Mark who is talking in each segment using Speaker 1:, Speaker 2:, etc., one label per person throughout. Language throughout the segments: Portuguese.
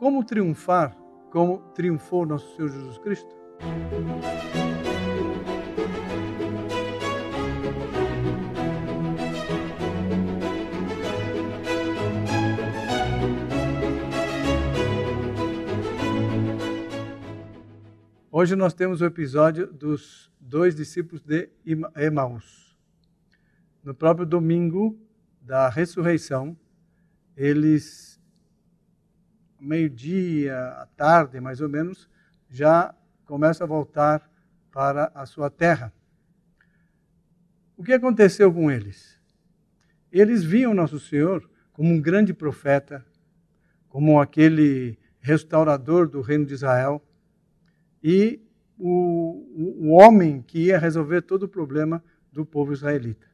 Speaker 1: como triunfar como triunfou nosso Senhor Jesus Cristo? Hoje nós temos o episódio dos dois discípulos de Emaús. No próprio domingo da ressurreição, eles, meio-dia, à tarde mais ou menos, já começam a voltar para a sua terra. O que aconteceu com eles? Eles viam Nosso Senhor como um grande profeta, como aquele restaurador do reino de Israel e o, o homem que ia resolver todo o problema do povo israelita.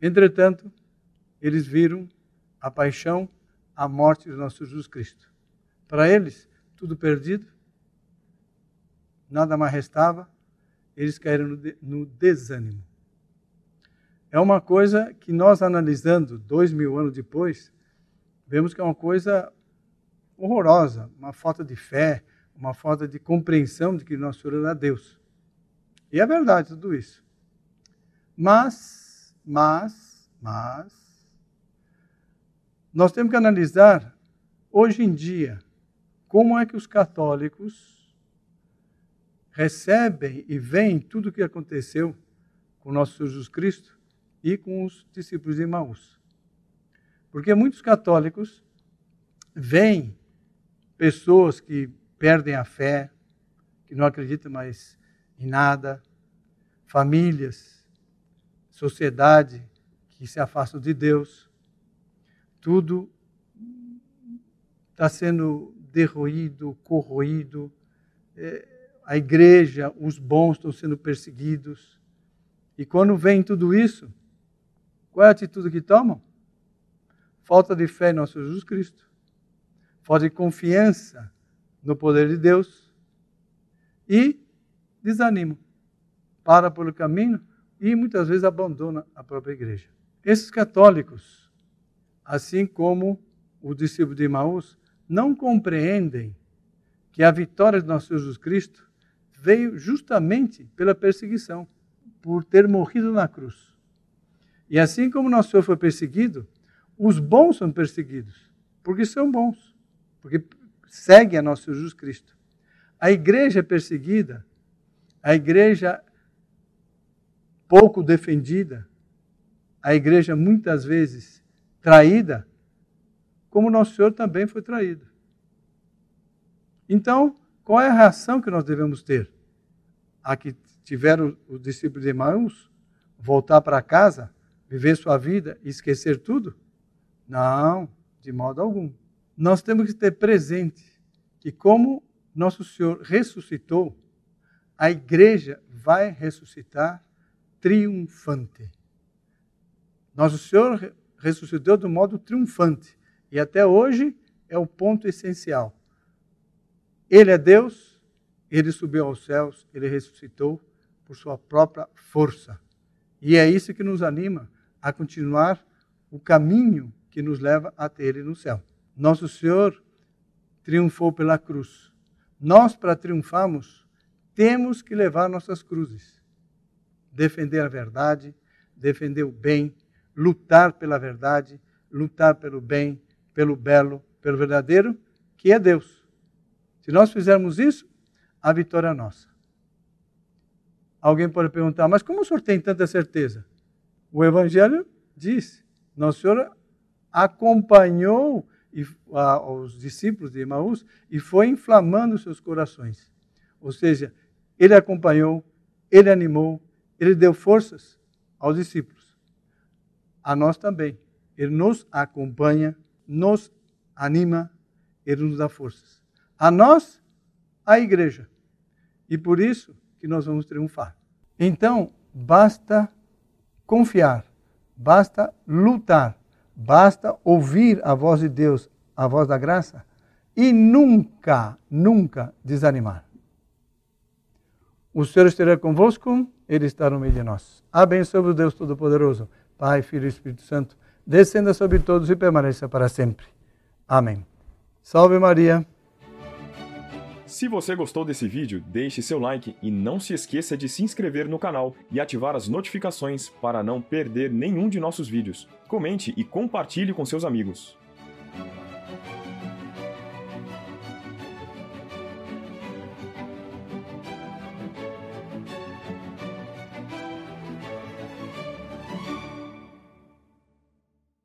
Speaker 1: Entretanto, eles viram a paixão, a morte do nosso Jesus Cristo. Para eles, tudo perdido, nada mais restava, eles caíram no, desânimo. É uma coisa que nós, analisando dois mil anos depois, vemos que é uma coisa horrorosa, uma falta de fé, uma falta de compreensão de que nosso Senhor era Deus. E é verdade tudo isso. Mas, mas, mas, nós temos que analisar, hoje em dia, como é que os católicos recebem e veem tudo o que aconteceu com nosso Senhor Jesus Cristo e com os discípulos de Maús. Porque muitos católicos veem pessoas que perdem a fé, que não acreditam mais em nada, famílias, sociedade que se afastam de Deus, tudo está sendo derruído, corroído, é, a igreja, os bons estão sendo perseguidos. E quando vem tudo isso, qual é a atitude que tomam? Falta de fé em nosso Jesus Cristo, falta de confiança no poder de Deus e desanima, para pelo caminho e muitas vezes abandona a própria igreja. Esses católicos, assim como o discípulo de Maús, não compreendem que a vitória de nosso Senhor Jesus Cristo veio justamente pela perseguição, por ter morrido na cruz. E assim como nosso Senhor foi perseguido, os bons são perseguidos, porque são bons, porque segue a nosso Jesus Cristo. A igreja perseguida, a igreja pouco defendida, a igreja muitas vezes traída, como nosso Senhor também foi traído. Então, qual é a reação que nós devemos ter? A que tiveram os discípulos de Emmaus voltar para casa, viver sua vida e esquecer tudo? Não, de modo algum nós temos que ter presente que, como nosso Senhor ressuscitou, a igreja vai ressuscitar triunfante. Nosso Senhor ressuscitou um modo triunfante e até hoje é o ponto essencial. Ele é Deus, ele subiu aos céus, ele ressuscitou por sua própria força. E é isso que nos anima a continuar o caminho que nos leva até ele no céu. Nosso Senhor triunfou pela cruz. Nós, para triunfarmos, temos que levar nossas cruzes. Defender a verdade, defender o bem, lutar pela verdade, lutar pelo bem, pelo belo, pelo verdadeiro, que é Deus. Se nós fizermos isso, a vitória é nossa. Alguém pode perguntar, mas como o senhor tem tanta certeza? O Evangelho diz: Nosso Senhor acompanhou aos discípulos de Emaús e foi inflamando seus corações. Ou seja, ele acompanhou, ele animou, ele deu forças aos discípulos. A nós também. Ele nos acompanha, nos anima, ele nos dá forças. A nós, a igreja. E por isso que nós vamos triunfar. Então, basta confiar, basta lutar Basta ouvir a voz de Deus, a voz da graça, e nunca, nunca desanimar. O Senhor esteja convosco, Ele está no meio de nós. Abençoe o Deus Todo-Poderoso, Pai, Filho e Espírito Santo, descenda sobre todos e permaneça para sempre. Amém. Salve Maria!
Speaker 2: Se você gostou desse vídeo, deixe seu like e não se esqueça de se inscrever no canal e ativar as notificações para não perder nenhum de nossos vídeos. Comente e compartilhe com seus amigos.